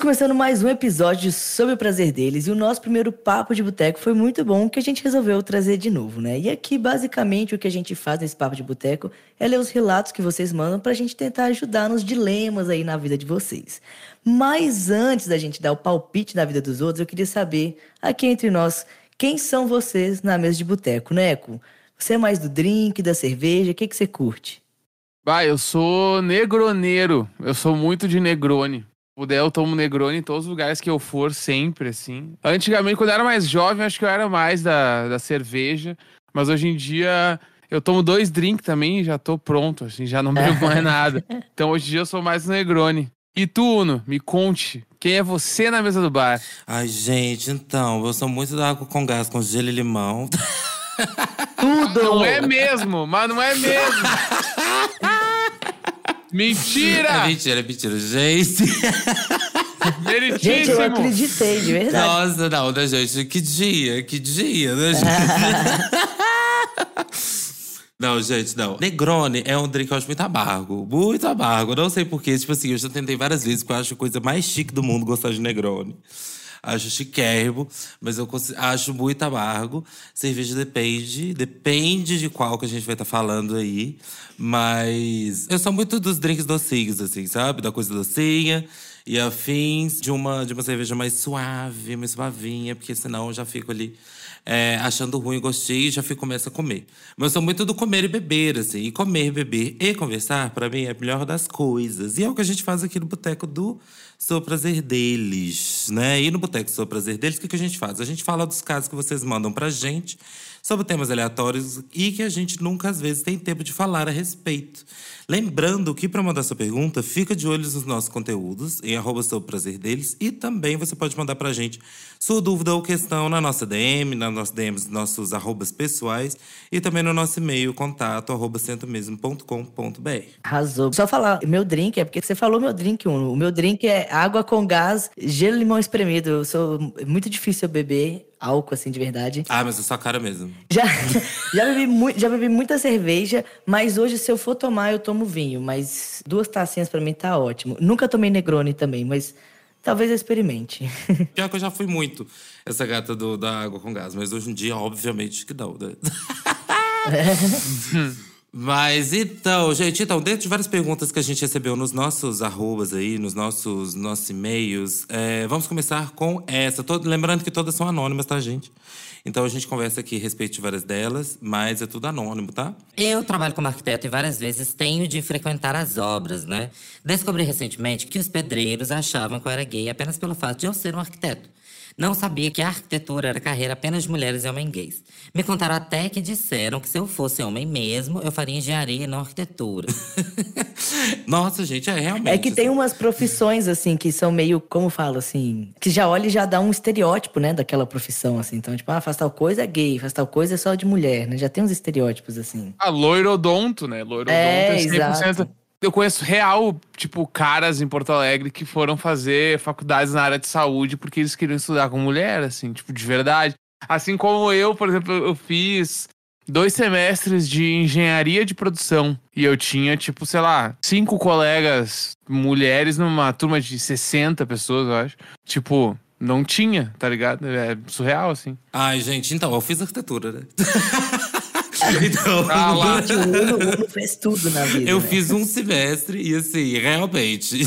Começando mais um episódio sobre o prazer deles e o nosso primeiro papo de boteco foi muito bom que a gente resolveu trazer de novo, né? E aqui basicamente o que a gente faz nesse papo de boteco é ler os relatos que vocês mandam pra gente tentar ajudar nos dilemas aí na vida de vocês. Mas antes da gente dar o palpite na vida dos outros, eu queria saber aqui entre nós quem são vocês na mesa de boteco, Neco? Você é mais do drink, da cerveja? O que, que você curte? Bah, eu sou negroneiro. Eu sou muito de negrone. Puder, eu tomo Negroni em todos os lugares que eu for, sempre, assim. Antigamente, quando eu era mais jovem, acho que eu era mais da, da cerveja. Mas hoje em dia, eu tomo dois drinks também e já tô pronto, assim, já não bebo mais nada. Então hoje em dia eu sou mais Negroni. E tu, Uno, me conte, quem é você na mesa do bar? Ai, gente, então, eu sou muito da água com gás, com gelo e limão. Tudo! Não é mesmo, mas não é mesmo. Mentira! É mentira, é mentira. Gente. Gente, eu acreditei, de verdade. Nossa, não, né, gente? Que dia, que dia, né, gente? Não, gente, não. Negroni é um drink que eu acho muito amargo. Muito amargo. Não sei porquê. Tipo assim, eu já tentei várias vezes, porque eu acho a coisa mais chique do mundo gostar de Negroni. Acho chiquérrimo, mas eu acho muito amargo. Cerveja depende, depende de qual que a gente vai estar falando aí. Mas eu sou muito dos drinks docinhos, assim, sabe? Da coisa docinha e afins de uma, de uma cerveja mais suave, mais suavinha, porque senão eu já fico ali é, achando ruim e já fico, começo a comer. Mas eu sou muito do comer e beber, assim. E comer, beber e conversar, pra mim, é a melhor das coisas. E é o que a gente faz aqui no Boteco do Sou Prazer Deles, né? E no Boteco Sou Prazer Deles, o que, que a gente faz? A gente fala dos casos que vocês mandam pra gente sobre temas aleatórios e que a gente nunca, às vezes, tem tempo de falar a respeito. Lembrando que, para mandar sua pergunta, fica de olho nos nossos conteúdos, em arroba Sou Prazer Deles. E também você pode mandar pra gente sua dúvida ou questão na nossa DM, na nossa DM, nos nossos arrobas pessoais e também no nosso e-mail, contato, arroba centomesmo.com.br. Arrasou. Só falar, meu drink é porque você falou meu drink. O meu drink é água com gás, gelo e limão espremido. Eu sou é muito difícil eu beber álcool assim de verdade. Ah, mas é sua cara mesmo. Já, já, bebi mu- já bebi muita cerveja, mas hoje se eu for tomar eu tomo vinho, mas duas tacinhas pra mim tá ótimo. Nunca tomei Negroni também, mas talvez eu experimente. Pior que eu já fui muito essa gata do, da água com gás, mas hoje em dia, obviamente, que não, né? Mas então, gente, então, dentro de várias perguntas que a gente recebeu nos nossos arrobas aí, nos nossos, nossos e-mails, é, vamos começar com essa. Lembrando que todas são anônimas, tá, gente? Então a gente conversa aqui a respeito de várias delas, mas é tudo anônimo, tá? Eu trabalho como arquiteto e várias vezes tenho de frequentar as obras, né? Descobri recentemente que os pedreiros achavam que eu era gay apenas pelo fato de eu ser um arquiteto. Não sabia que a arquitetura era carreira apenas de mulheres e homens gays. Me contaram até que disseram que se eu fosse homem mesmo, eu faria engenharia e não arquitetura. Nossa, gente, é realmente. É que tem assim. umas profissões, assim, que são meio, como falo, assim, que já olha e já dá um estereótipo, né, daquela profissão, assim. Então, tipo, ah, faz tal coisa é gay, faz tal coisa é só de mulher, né? Já tem uns estereótipos, assim. A loirodonto, né? Loirodonto É, é, 100%. exato. Eu conheço real, tipo, caras em Porto Alegre que foram fazer faculdades na área de saúde porque eles queriam estudar com mulher, assim, tipo, de verdade. Assim como eu, por exemplo, eu fiz dois semestres de engenharia de produção. E eu tinha, tipo, sei lá, cinco colegas mulheres numa turma de 60 pessoas, eu acho. Tipo, não tinha, tá ligado? É surreal, assim. Ai, gente, então, eu fiz arquitetura, né? então. Ah lá. O Uno, Uno fez tudo na vida. Eu né? fiz um semestre e assim, realmente.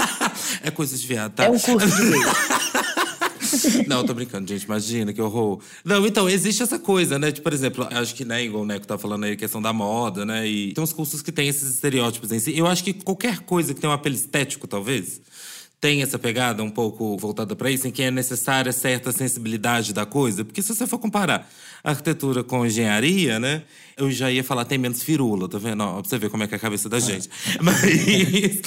é coisa de viado, tá? É um curso de. Não, tô brincando, gente. Imagina que horror. Não, então, existe essa coisa, né? Tipo, por exemplo, acho que, né, igual o Neco tá falando aí, a questão da moda, né? E tem uns cursos que tem esses estereótipos em si. Eu acho que qualquer coisa que tem um apelo estético, talvez, tem essa pegada um pouco voltada pra isso, em que é necessária certa sensibilidade da coisa. Porque se você for comparar arquitetura com engenharia, né? Eu já ia falar, tem menos firula, tá vendo? Ó, pra você ver como é que é a cabeça da gente. Mas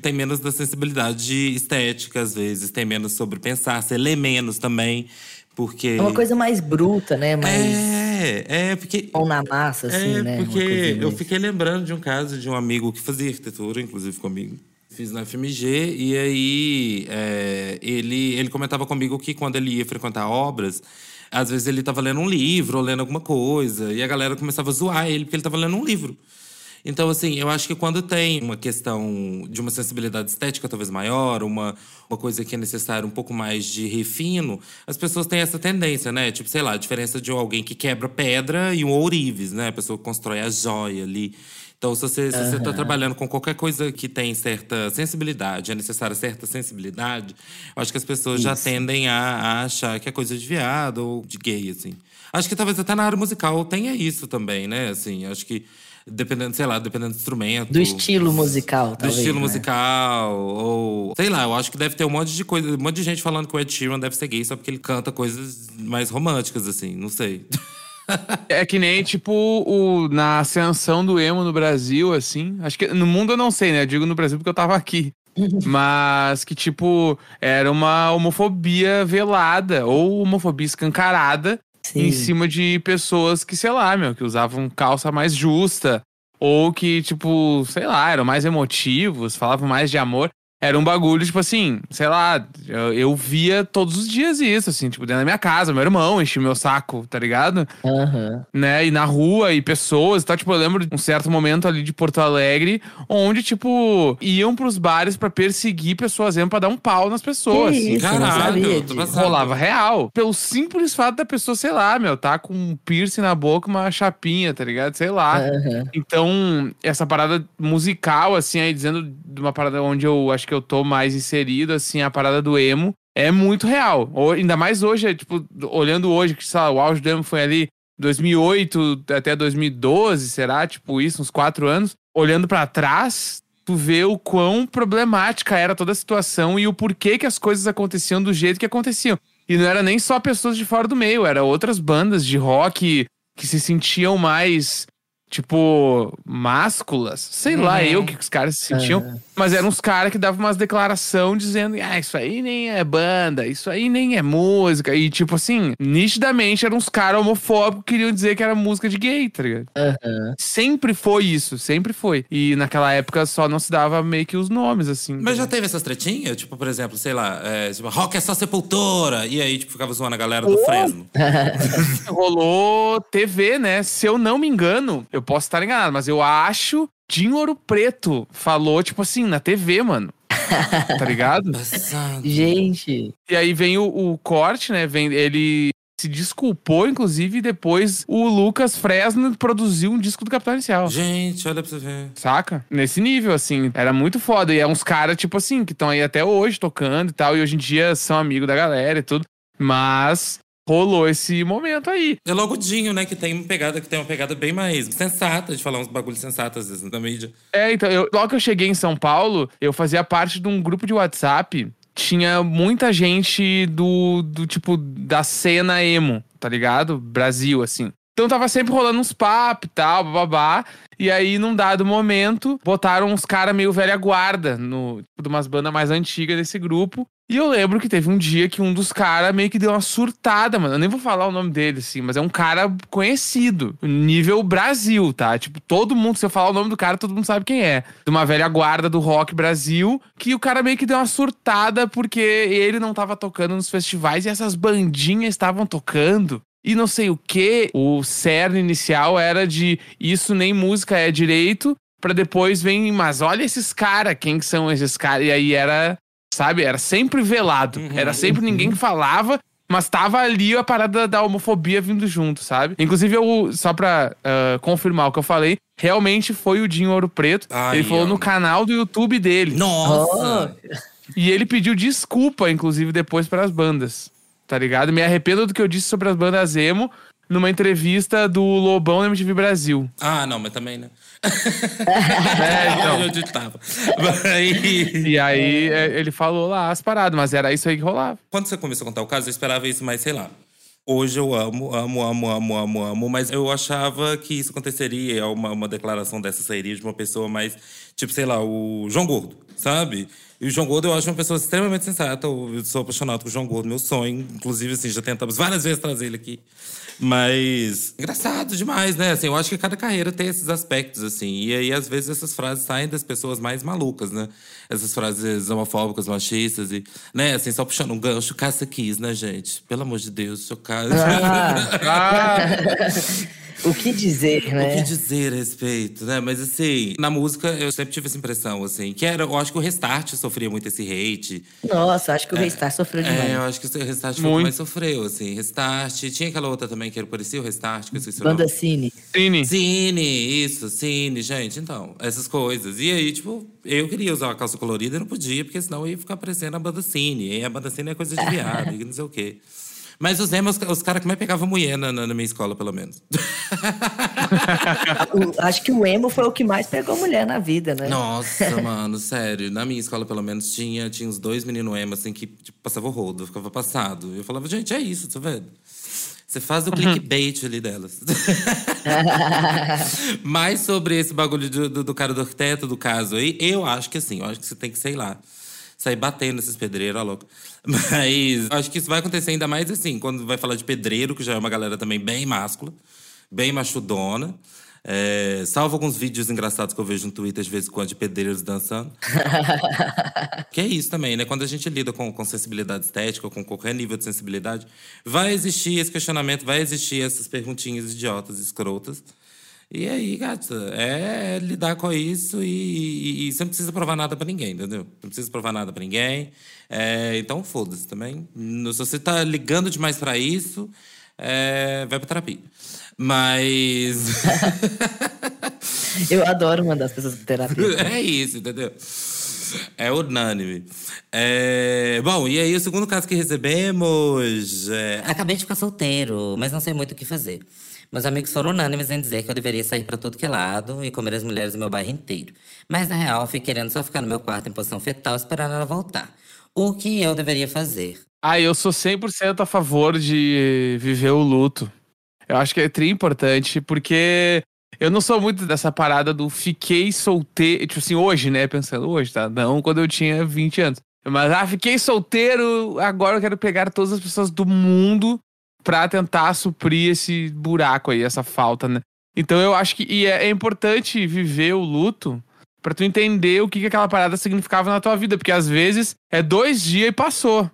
tem menos da sensibilidade estética, às vezes. Tem menos sobre pensar. Você lê menos também, porque… É uma coisa mais bruta, né? Mais É, é, porque… pão na massa, assim, é, né? Porque eu fiquei lembrando de um caso de um amigo que fazia arquitetura, inclusive comigo. Fiz na FMG, e aí é, ele, ele comentava comigo que quando ele ia frequentar obras, às vezes ele estava lendo um livro ou lendo alguma coisa, e a galera começava a zoar ele porque ele estava lendo um livro. Então, assim, eu acho que quando tem uma questão de uma sensibilidade estética talvez maior, uma, uma coisa que é necessária um pouco mais de refino, as pessoas têm essa tendência, né? Tipo, sei lá, a diferença de alguém que quebra pedra e um ourives, né? A pessoa que constrói a joia ali. Então, se você está uhum. trabalhando com qualquer coisa que tem certa sensibilidade, é necessária certa sensibilidade, eu acho que as pessoas Isso. já tendem a, a, achar que é coisa de viado ou de gay, assim. Acho que talvez até na área musical tenha isso também, né? Assim, acho que dependendo, sei lá, dependendo do instrumento. Do estilo musical, Do talvez, estilo né? musical, ou… Sei lá, eu acho que deve ter um monte de coisa… Um monte de gente falando que o Ed Sheeran deve ser gay só porque ele canta coisas mais românticas, assim. Não sei. É que nem, tipo, o, na ascensão do emo no Brasil, assim. Acho que no mundo eu não sei, né? Eu digo no Brasil porque eu tava aqui. Mas que, tipo, era uma homofobia velada ou homofobia escancarada Sim. em cima de pessoas que, sei lá, meu, que usavam calça mais justa. Ou que, tipo, sei lá, eram mais emotivos, falavam mais de amor. Era um bagulho, tipo assim, sei lá, eu, eu, via todos os dias isso, assim, tipo, dentro da minha casa, meu irmão enchia meu saco, tá ligado? Uhum. Né? E na rua, e pessoas e tal. Tipo, eu lembro de um certo momento ali de Porto Alegre, onde, tipo, iam pros bares para perseguir pessoas, iam pra dar um pau nas pessoas. Que isso, Caralho, rolava real. Pelo simples fato da pessoa, sei lá, meu, tá com um piercing na boca, uma chapinha, tá ligado? Sei lá. Uhum. Então, essa parada musical, assim, aí dizendo de uma parada onde eu acho que que eu tô mais inserido, assim, a parada do emo é muito real. Ou, ainda mais hoje, é, tipo, olhando hoje, que sabe, o auge do emo foi ali 2008 até 2012, será? Tipo, isso, uns quatro anos. Olhando para trás, tu vê o quão problemática era toda a situação e o porquê que as coisas aconteciam do jeito que aconteciam. E não era nem só pessoas de fora do meio, era outras bandas de rock que se sentiam mais tipo, másculas. Sei uhum. lá eu que os caras se sentiam. Uhum. Mas eram uns caras que davam umas declaração dizendo: ah, isso aí nem é banda, isso aí nem é música. E, tipo assim, nitidamente eram uns caras homofóbicos que queriam dizer que era música de gay, tá ligado? Uhum. Sempre foi isso, sempre foi. E naquela época só não se dava meio que os nomes, assim. Mas já teve essas tretinhas? Tipo, por exemplo, sei lá, é, tipo, rock é só sepultura. E aí, tipo, ficava zoando a galera do oh. Fresno. Rolou TV, né? Se eu não me engano, eu posso estar enganado, mas eu acho Dinho Ouro Preto falou, tipo assim, na TV, mano. tá ligado? Gente. E aí vem o, o, corte, né? Vem, ele se desculpou, inclusive, e depois o Lucas Fresno produziu um disco do Capital Inicial. Gente, olha pra você ver. Saca? Nesse nível, assim. Era muito foda. E é uns caras, tipo assim, que estão aí até hoje tocando e tal. E hoje em dia são amigos da galera e tudo. Mas rolou esse momento aí. É logo o Dinho, né, que tem uma pegada que tem uma pegada bem mais sensata de falar uns bagulhos sensatos às vezes na mídia. É, então, eu, logo que eu cheguei em São Paulo, eu fazia parte de um grupo de WhatsApp. Tinha muita gente do, do tipo da cena emo, tá ligado? Brasil, assim. Então tava sempre rolando uns papos e tal, bababá. E aí, num dado momento, botaram uns caras meio velha guarda, no, tipo, de umas bandas mais antigas desse grupo. E eu lembro que teve um dia que um dos caras meio que deu uma surtada, mano. Eu nem vou falar o nome dele, assim, mas é um cara conhecido. Nível Brasil, tá? Tipo, todo mundo, se eu falar o nome do cara, todo mundo sabe quem é. De uma velha guarda do rock Brasil, que o cara meio que deu uma surtada porque ele não tava tocando nos festivais e essas bandinhas estavam tocando e não sei o que. O cerne inicial era de isso nem música é direito, para depois vem, mas olha esses caras, quem que são esses caras? E aí era, sabe, era sempre velado. Uhum, era sempre ninguém que falava, mas tava ali a parada da homofobia vindo junto, sabe? Inclusive, eu, só pra uh, confirmar o que eu falei, realmente foi o Dinho Ouro Preto. Ai, ele falou ó. no canal do YouTube dele. Nossa! E ele pediu desculpa, inclusive, depois para as bandas tá ligado? Me arrependo do que eu disse sobre as bandas emo numa entrevista do Lobão na MTV Brasil. Ah, não, mas também, né? é, então. Eu tava. E aí é, ele falou lá as paradas, mas era isso aí que rolava. Quando você começou a contar o caso, eu esperava isso, mas sei lá. Hoje eu amo, amo, amo, amo, amo, amo, mas eu achava que isso aconteceria, uma, uma declaração dessa sairia de uma pessoa mais, tipo, sei lá, o João Gordo, sabe? E o João Gordo eu acho uma pessoa extremamente sensata. Eu sou apaixonado por João Gordo, meu sonho. Inclusive, assim, já tentamos várias vezes trazer ele aqui. Mas engraçado demais, né? Assim, eu acho que cada carreira tem esses aspectos, assim. E aí, às vezes, essas frases saem das pessoas mais malucas, né? Essas frases homofóbicas, machistas e, né? Assim, só puxando um gancho, caça quis, né, gente? Pelo amor de Deus, caso. Ah, ah. O que dizer, O que né? dizer a respeito, né? Mas assim, na música eu sempre tive essa impressão, assim, que era, eu acho que o Restart sofria muito esse hate. Nossa, acho que o Restart sofreu demais. É, eu acho que o Restart foi o que mais sofreu, assim. Restart. Tinha aquela outra também que era parecia o Restart, que eu esqueci o nome. Banda Cine. Cine. Cine, isso, Cine, gente, então, essas coisas. E aí, tipo, eu queria usar uma calça colorida e não podia, porque senão eu ia ficar parecendo a banda Cine. E a banda Cine é coisa de viado, e não sei o quê. Mas os emos, os caras que mais pegavam mulher na, na, minha escola, pelo menos. O- acho que o emo foi o que mais pegou mulher na vida, né? Nossa, mano, sério. Na minha escola, pelo menos, tinha, tinha uns dois meninos emo, assim, que tipo, passavam o rodo, ficava passado. Eu falava, gente, é isso, tá vendo? Você faz o clickbait ali delas. Mas sobre esse bagulho do, do, do cara do arquiteto, do caso aí, eu acho que assim, eu acho que você tem que, sei lá, sair batendo esses pedreiros, ó, louco. Mas acho que isso vai acontecer ainda mais assim, quando vai falar de pedreiro, que já é uma galera também bem máscula, bem machudona. É, salvo alguns vídeos engraçados que eu vejo no Twitter, às vezes, quando de pedreiros dançando. Que é isso também, né? Quando a gente lida com, com sensibilidade estética, ou com qualquer nível de sensibilidade, vai existir esse questionamento, vai existir essas perguntinhas idiotas, escrotas. E aí, gata, é lidar com isso e, e- e você não precisa provar nada pra ninguém, entendeu? Não precisa provar nada pra ninguém. É, então, foda-se também. Se você tá ligando demais pra isso, é, vai pra terapia. Mas. Eu adoro mandar as pessoas pra terapia. É isso, entendeu? É unânime. É, Bom, e aí o segundo caso que recebemos. é, Acabei de ficar solteiro, mas não sei muito o que fazer. Meus amigos foram unânimes em dizer que eu deveria sair pra todo que é lado e comer as mulheres do meu bairro inteiro. Mas na real, eu fui querendo só ficar no meu quarto em posição fetal esperando ela voltar. O que eu deveria fazer? Ah, eu sou 100% a favor de viver o luto. Eu acho que é tri importante, porque eu não sou muito dessa parada do fiquei solteiro. Tipo assim, hoje, né? Pensando hoje, tá? Não quando eu tinha 20 anos. Mas, ah, fiquei solteiro, agora eu quero pegar todas as pessoas do mundo pra tentar suprir esse buraco aí, essa falta, né? Então eu acho que e é, é importante viver o luto pra tu entender o que, que aquela parada significava na tua vida. Porque às vezes é dois dias e passou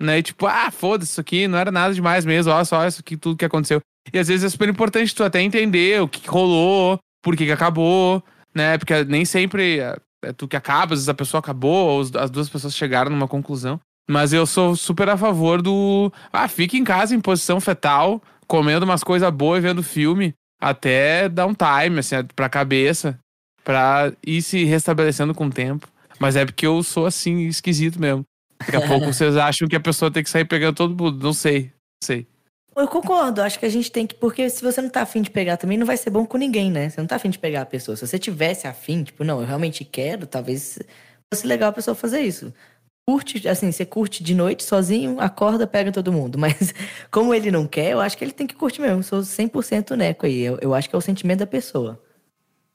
né? E tipo, ah, foda-se, isso aqui não era nada demais mesmo, olha só isso aqui, tudo que aconteceu. E às vezes é super importante tu até entender o que, que rolou, por que, que acabou, né? Porque nem sempre é, é tu que acaba, às vezes a pessoa acabou, ou as duas pessoas chegaram numa conclusão. Mas eu sou super a favor do. Ah, fica em casa em posição fetal, comendo umas coisas boas e vendo filme, até dar um time, assim, pra cabeça, pra ir se restabelecendo com o tempo. Mas é porque eu sou assim, esquisito mesmo. Daqui a pouco vocês acham que a pessoa tem que sair pegando todo mundo. Não sei. Não sei. Eu concordo, acho que a gente tem que. Porque se você não tá afim de pegar também, não vai ser bom com ninguém, né? Você não tá afim de pegar a pessoa. Se você tivesse afim, tipo, não, eu realmente quero, talvez fosse legal a pessoa fazer isso. Curte, assim, você curte de noite sozinho, acorda, pega todo mundo. Mas como ele não quer, eu acho que ele tem que curtir mesmo. Sou 100% neco aí. Eu, eu acho que é o sentimento da pessoa.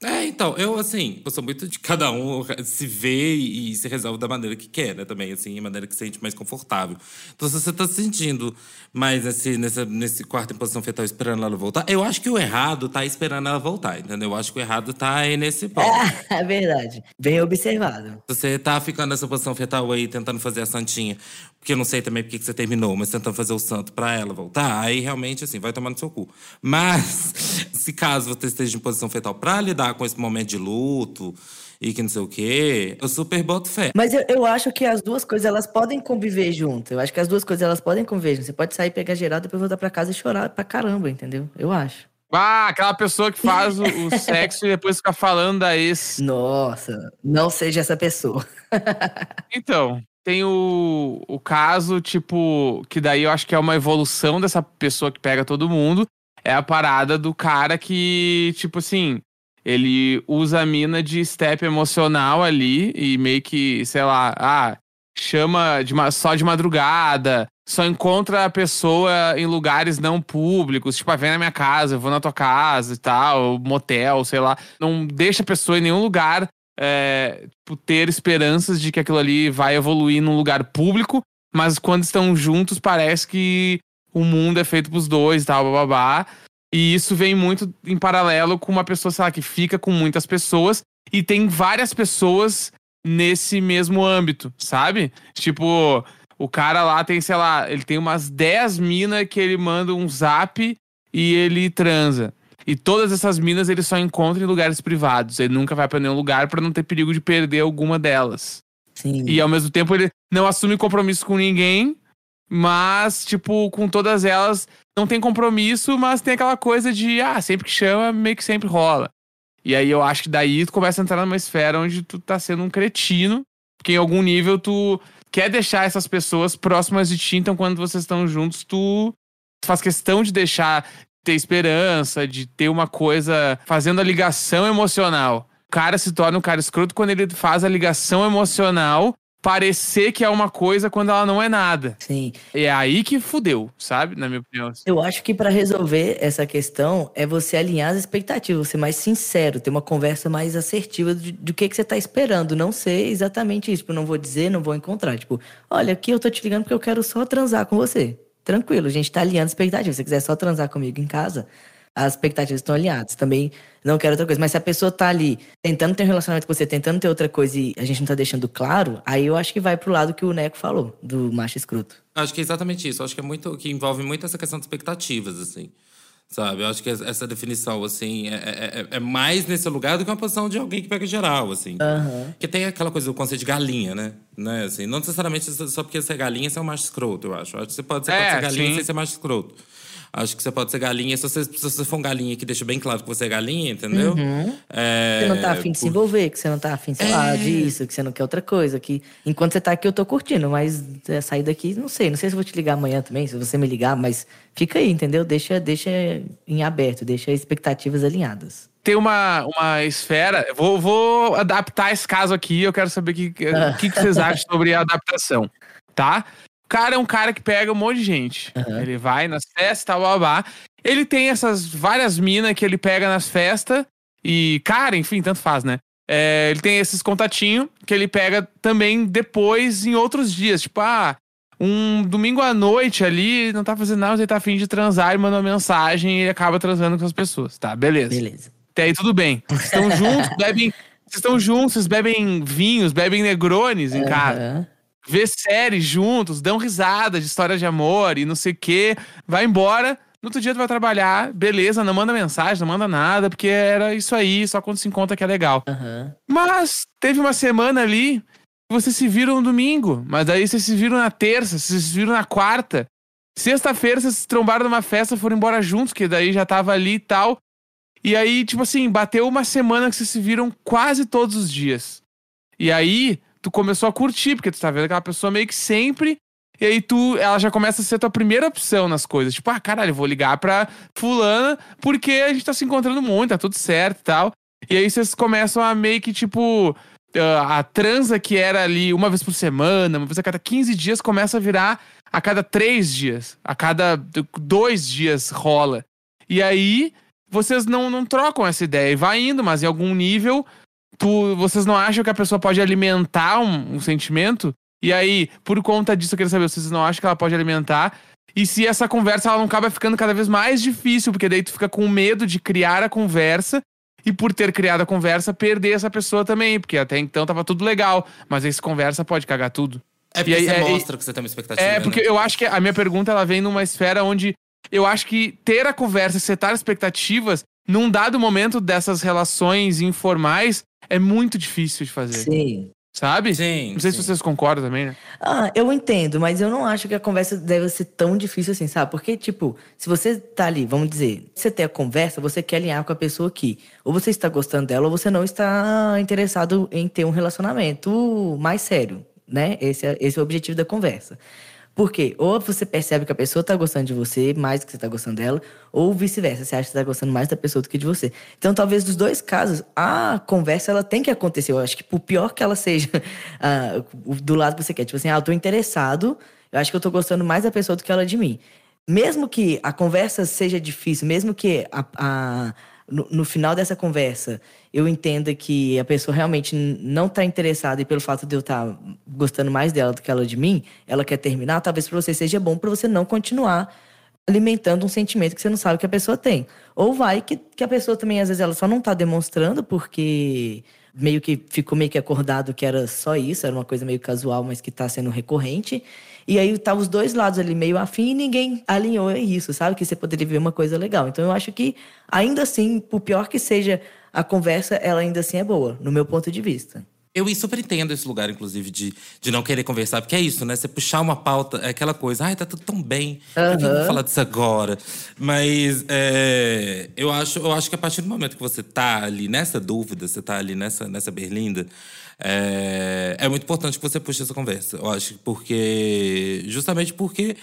É, então, eu, assim, eu sou muito de cada um se vê e, e se resolve da maneira que quer, né? Também, assim, a maneira que se sente mais confortável. Então, se você tá se sentindo mais nesse, nessa, nesse quarto em posição fetal esperando ela voltar, eu acho que o errado tá esperando ela voltar, entendeu? Eu acho que o errado tá aí nesse ponto. É verdade. Bem observado. Você tá ficando nessa posição fetal aí, tentando fazer a santinha, porque eu não sei também porque que você terminou, mas tentando fazer o santo pra ela voltar, aí realmente, assim, vai tomar no seu cu. Mas, se caso você esteja em posição fetal pra lidar com esse momento de luto e que não sei o quê, eu super boto fé. Mas eu, eu acho que as duas coisas elas podem conviver junto. Eu acho que as duas coisas elas podem conviver junto. Você pode sair, pegar geral, depois voltar pra casa e chorar pra caramba, entendeu? Eu acho. Ah, aquela pessoa que faz o, o sexo e depois fica falando da ex. Nossa, não seja essa pessoa. Então, tem o, o caso, tipo, que daí eu acho que é uma evolução dessa pessoa que pega todo mundo. É a parada do cara que, tipo assim, ele usa a mina de step emocional ali e meio que, sei lá, ah, chama de ma- só de madrugada, só encontra a pessoa em lugares não públicos, tipo, ah, vem na minha casa, eu vou na tua casa e tal, motel, sei lá. Não deixa a pessoa em nenhum lugar é, tipo, ter esperanças de que aquilo ali vai evoluir num lugar público, mas quando estão juntos parece que o mundo é feito pros dois e tal, bababá. E isso vem muito em paralelo com uma pessoa, sei lá, que fica com muitas pessoas e tem várias pessoas nesse mesmo âmbito, sabe? Tipo, o cara lá tem, sei lá, ele tem umas 10 minas que ele manda um zap e ele transa. E todas essas minas ele só encontra em lugares privados. Ele nunca vai pra nenhum lugar pra não ter perigo de perder alguma delas. Sim. E ao mesmo tempo ele não assume compromisso com ninguém, mas, tipo, com todas elas não tem compromisso, mas tem aquela coisa de, ah, sempre que chama, meio que sempre rola. E aí eu acho que daí tu começa a entrar numa esfera onde tu tá sendo um cretino, porque em algum nível tu quer deixar essas pessoas próximas de ti, então quando vocês estão juntos, tu, tu faz questão de deixar ter esperança, de ter uma coisa fazendo a ligação emocional. O cara se torna um cara escroto quando ele faz a ligação emocional parecer que é uma coisa quando ela não é nada. Sim. É aí que fudeu, sabe? Na minha opinião. Eu acho que pra resolver essa questão é você alinhar as expectativas, ser mais sincero, ter uma conversa mais assertiva do, do que, que você tá esperando. Não ser exatamente isso. Tipo, não vou dizer, não vou encontrar. Tipo, olha, aqui eu tô te ligando porque eu quero só transar com você. Tranquilo, a gente tá alinhando as expectativas. Se você quiser só transar comigo em casa, as expectativas estão alinhadas. Também não quero outra coisa. Mas se a pessoa tá ali tentando ter um relacionamento com você, tentando ter outra coisa e a gente não tá deixando claro, aí eu acho que vai pro lado que o Neco falou, do macho escroto. Acho que é exatamente isso. Acho que é muito que envolve muito essa questão de expectativas, assim. Sabe? Eu acho que essa definição, assim, é, é, é mais nesse lugar do que uma posição de alguém que pega geral, assim. Aham. Porque tem aquela coisa do conceito de galinha, né? né? Assim, não necessariamente só porque você é galinha, você é um macho escroto, eu acho. Eu acho que você pode, você É, pode ser galinha sim. sem ser macho escroto. Acho que você pode ser galinha se você, se você for um galinha que deixa bem claro que você é galinha, entendeu? É, Você não tá afim de se envolver, que você não tá afim, sei lá, É. disso, que você não quer outra coisa. Que enquanto você tá aqui, eu tô curtindo, mas é, sair daqui, não sei. Não sei se eu vou te ligar amanhã também, se você me ligar, mas fica aí, entendeu? Deixa, deixa em aberto, deixa expectativas alinhadas. Tem uma, uma esfera. Vou, vou adaptar esse caso aqui. Eu quero saber o que, o que, que vocês acham sobre a adaptação. Tá? O cara é um cara que pega um monte de gente. Aham. Ele vai nas festas, tal, blá. Ele tem essas várias minas que ele pega nas festas. E, cara, enfim, tanto faz, né? É, ele tem esses contatinhos que ele pega também depois em outros dias. Tipo, ah, um domingo à noite ali, não tá fazendo nada, mas ele tá afim de transar e manda uma mensagem e ele acaba transando com as pessoas. Tá, beleza. Beleza. Até aí tudo bem. Vocês estão juntos, bebem. Vocês estão juntos, vocês bebem vinhos, bebem negrones em casa. Vê séries juntos, dão risada de história de amor e não sei o quê. Vai embora. No outro dia tu vai trabalhar, beleza, não manda mensagem, não manda nada, porque era isso aí, só quando se encontra que é legal. Aham. Mas teve uma semana ali que vocês se viram no domingo, mas daí vocês se viram na terça, vocês se viram na quarta. Sexta-feira vocês se trombaram numa festa, foram embora juntos, que daí já tava ali e tal. E aí, tipo assim, bateu uma semana que vocês se viram quase todos os dias. E aí, tu começou a curtir, porque tu tá vendo aquela pessoa meio que sempre. E aí tu, ela já começa a ser tua primeira opção nas coisas. Tipo, ah, caralho, vou ligar pra fulana porque a gente tá se encontrando muito, tá tudo certo e tal. E aí vocês começam a meio que, tipo, ah, a transa que era ali uma vez por semana, uma vez a cada 15 dias, começa a virar a cada três dias. A cada dois dias rola. E aí vocês não, não trocam essa ideia. E vai indo, mas em algum nível, tu, vocês não acham que a pessoa pode alimentar um, um sentimento? E aí, por conta disso, eu queria saber, vocês não acham que ela pode alimentar? E se essa conversa ela não acaba ficando cada vez mais difícil, porque daí tu fica com medo de criar a conversa e por ter criado a conversa, perder essa pessoa também, porque até então tava tudo legal, mas essa conversa pode cagar tudo. É porque aí- você é- mostra que você tem uma expectativa. É, porque né? eu acho que a minha pergunta ela vem numa esfera onde eu acho que ter a conversa, setar expectativas, num dado momento dessas relações informais, é muito difícil de fazer, Sim. sabe? Sim. Não sei sim. se vocês concordam também, né? Ah, eu entendo, mas eu não acho que a conversa deve ser tão difícil assim, sabe? Porque, tipo, se você tá ali, vamos dizer, você tem a conversa, você quer alinhar com a pessoa aqui. Ou você está gostando dela, ou você não está interessado em ter um relacionamento mais sério, né? Esse é, esse é o objetivo da conversa. Por quê? Ou você percebe que a pessoa tá gostando de você mais do que você tá gostando dela, ou vice-versa, você acha que você tá gostando mais da pessoa do que de você. Então, talvez dos dois casos, a conversa ela tem que acontecer. Eu acho que por pior que ela seja ah, do lado que você quer, tipo assim, ah, eu tô interessado, eu acho que eu tô gostando mais da pessoa do que ela de mim. Mesmo que a conversa seja difícil, mesmo que a- a- no, no final dessa conversa eu entenda que a pessoa realmente não tá interessada e pelo fato de eu estar gostando mais dela do que ela de mim, ela quer terminar, talvez pra você seja bom pra você não continuar alimentando um sentimento que você não sabe que a pessoa tem. Ou vai que, que a pessoa também, às vezes, ela só não tá demonstrando porque meio que ficou meio que acordado que era só isso, era uma coisa meio casual, mas que tá sendo recorrente. E aí tá os dois lados ali meio afim e ninguém alinhou isso, sabe? Que você poderia ver uma coisa legal. Então eu acho que, ainda assim, por pior que seja a conversa, ela ainda assim é boa, no meu ponto de vista. Eu super entendo esse lugar, inclusive, de, de não querer conversar, porque é isso, né? Você puxar uma pauta, é aquela coisa, ai, tá tudo tão bem, eu vou falar disso agora? Mas é, eu, acho, eu acho que a partir do momento que você tá ali nessa dúvida, você tá ali nessa, nessa berlinda, é, é muito importante que você puxe essa conversa. Eu acho porque. Justamente porque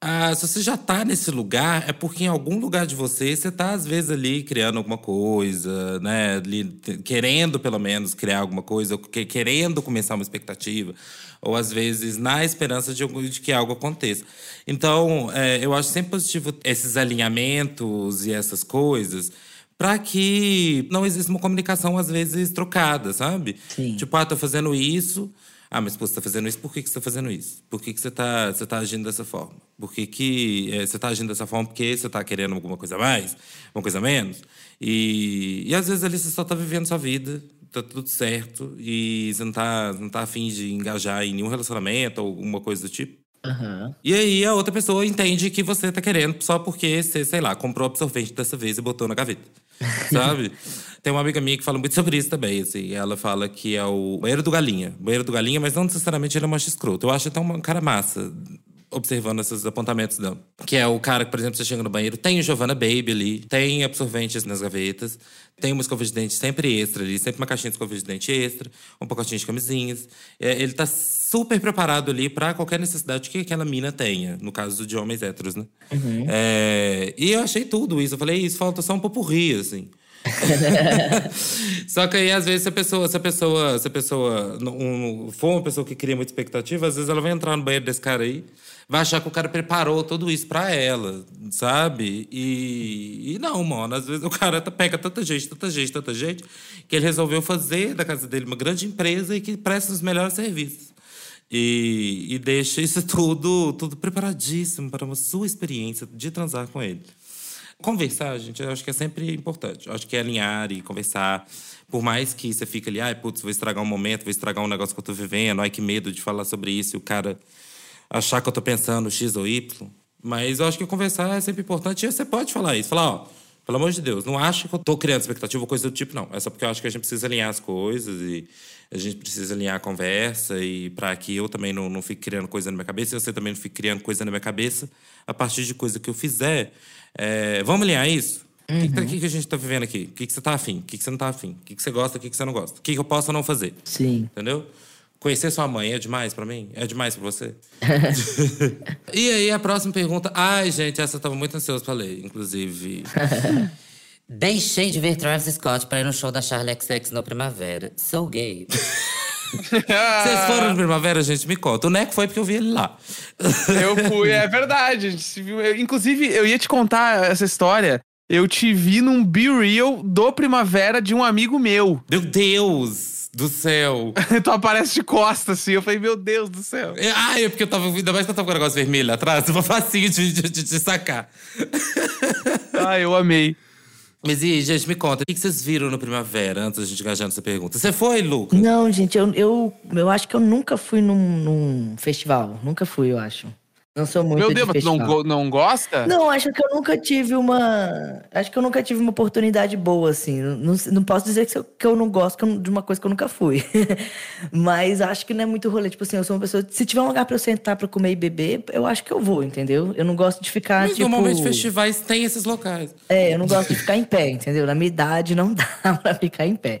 ah, se você já está nesse lugar, é porque em algum lugar de você, você está, às vezes, ali criando alguma coisa, né? Ali, querendo, pelo menos, criar alguma coisa, ou querendo começar uma expectativa, ou às vezes na esperança de, de que algo aconteça. Então, é, eu acho sempre positivo esses alinhamentos e essas coisas para que não exista uma comunicação, às vezes, trocada, sabe? Sim. Tipo, ah, tô fazendo isso. Ah, mas pô, você tá fazendo isso, por que, que você tá fazendo isso? Por que, que você, tá, você tá agindo dessa forma? Por que, que é, você tá agindo dessa forma porque você tá querendo alguma coisa a mais, alguma coisa a menos? E, e às vezes ali você só tá vivendo sua vida, tá tudo certo, e você não tá, não tá afim de engajar em nenhum relacionamento ou alguma coisa do tipo. Uhum. E aí a outra pessoa entende que você tá querendo só porque você, sei lá, comprou absorvente dessa vez e botou na gaveta. Sabe? Tem uma amiga minha que fala muito sobre isso também, assim. Ela fala que é o banheiro do galinha. Banheiro do galinha, mas não necessariamente ele é macho escroto. Eu acho até um cara massa observando esses apontamentos dela. Que é o cara que, por exemplo, você chega no banheiro, tem o Giovanna Baby ali, tem absorventes nas gavetas, tem uma escova de dente sempre extra ali, sempre uma caixinha de escova de dente extra, um pacotinho de camisinhas. É, ele tá super preparado ali para qualquer necessidade que aquela mina tenha, no caso de homens héteros, né? Uhum. É, e eu achei tudo isso. Eu falei, isso falta só um popurri, assim. Só que aí, às vezes, se a pessoa, se a pessoa, se a pessoa um, for uma pessoa que cria muita expectativa, às vezes ela vai entrar no banheiro desse cara aí, vai achar que o cara preparou tudo isso pra ela, sabe? E, e não, mano, às vezes o cara tá, pega tanta gente, tanta gente, tanta gente, que ele resolveu fazer da casa dele uma grande empresa e que presta os melhores serviços. E, e deixa isso tudo, tudo preparadíssimo para uma sua experiência de transar com ele. Conversar, gente, eu acho que é sempre importante. Eu acho que é alinhar e conversar. Por mais que você fique ali, ai, putz, vou estragar um momento, vou estragar um negócio que eu tô vivendo, ai, que medo de falar sobre isso e o cara achar que eu tô pensando X ou Y. Mas eu acho que conversar é sempre importante e você pode falar isso. Falar, ó, pelo amor de Deus, não acha que eu tô criando expectativa ou coisa do tipo, não. É só porque eu acho que a gente precisa alinhar as coisas e a gente precisa alinhar a conversa e para que eu também não, não fique criando coisa na minha cabeça e você também não fique criando coisa na minha cabeça a partir de coisa que eu fizer. É, vamos alinhar isso? O uhum. que, que, que, a gente tá vivendo aqui? O que, que você tá afim? O que, que você não tá afim? O que, que você gosta? O que, que você não gosta? O que, que eu posso ou não fazer? Sim. Entendeu? Conhecer sua mãe é demais para mim? É demais para você? e aí, a próxima pergunta. Ai, gente, essa eu tava muito ansioso pra ler, inclusive. Deixei de ver Travis Scott para ir no show da Charlie XX no Primavera. Sou gay. Vocês foram no Primavera, gente? Me conta. O Neco foi porque eu vi ele lá. Eu fui, é verdade. Eu, inclusive, eu ia te contar essa história. Eu te vi num Be Real do Primavera de um amigo meu. Meu Deus! Do céu. tu aparece de costas, assim. Eu falei, meu Deus do céu. É, ah, é porque eu tava. Ainda mais que eu tava com o negócio vermelho atrás, tava facinho de, de, de, de sacar. ah, eu amei. Mas e, gente, me conta, o que vocês viram no Primavera, antes da gente engajar nessa pergunta? Você foi, Lucas? Não, gente, eu, eu, eu acho que eu nunca fui num, num festival. Nunca fui, eu acho. Não sou muito Meu Deus, mas não, não gosta? Não, acho que eu nunca tive uma. Acho que eu nunca tive uma oportunidade boa, assim. Não, não posso dizer que eu, que eu não gosto de uma coisa que eu nunca fui. mas acho que não é muito rolê. Tipo assim, eu sou uma pessoa. Se tiver um lugar pra eu sentar pra comer e beber, eu acho que eu vou, entendeu? Eu não gosto de ficar. Mas tipo... normalmente festivais tem esses locais. É, eu não gosto de ficar em pé, entendeu? Na minha idade não dá pra ficar em pé.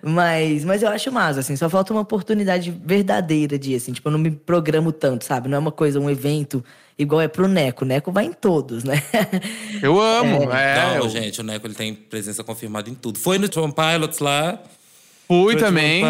Mas, mas eu acho massa, assim. Só falta uma oportunidade verdadeira de, assim. Tipo, eu não me programo tanto, sabe? Não é uma coisa, um evento igual é pro Neco. O Neco vai em todos, né? Eu amo. É. é Não, eu... gente, o Neco ele tem presença confirmada em tudo. Foi no Tron Pilots lá. Fui também,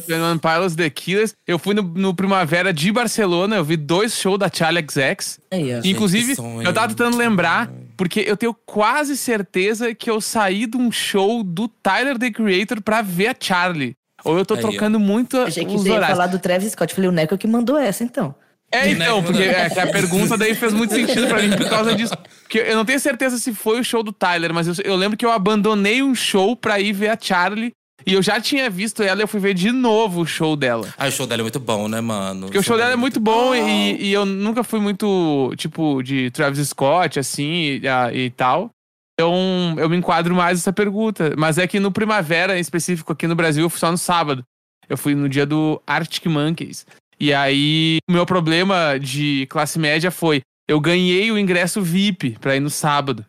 fui no Pilots The Killers. Eu fui no, no, Primavera de Barcelona, eu vi dois shows da Charlie XX. Aí, Inclusive, eu tava tentando lembrar, porque eu tenho quase certeza que eu saí de um show do Tyler, The Creator, pra ver a Charlie. Ou eu tô Aí, trocando ó. muito Achei que você ia falar do Travis Scott. Falei, o Neco que mandou essa, então. É, então, porque é, a pergunta daí fez muito sentido pra mim por causa disso. Porque eu não tenho certeza se foi o show do Tyler, mas eu, eu lembro que eu abandonei um show pra ir ver a Charlie. E eu já tinha visto ela e eu fui ver de novo o show dela. Ah, o show dela é muito bom, né, mano? Porque o show dela é muito bom e, e eu nunca fui muito, tipo, de Travis Scott, assim, e, a- e tal. Então, eu me enquadro mais nessa pergunta. Mas é que no Primavera, em específico, aqui no Brasil, eu fui só no sábado. Eu fui no dia do Arctic Monkeys. E aí, o meu problema de classe média foi: eu ganhei o ingresso VIP pra ir no sábado.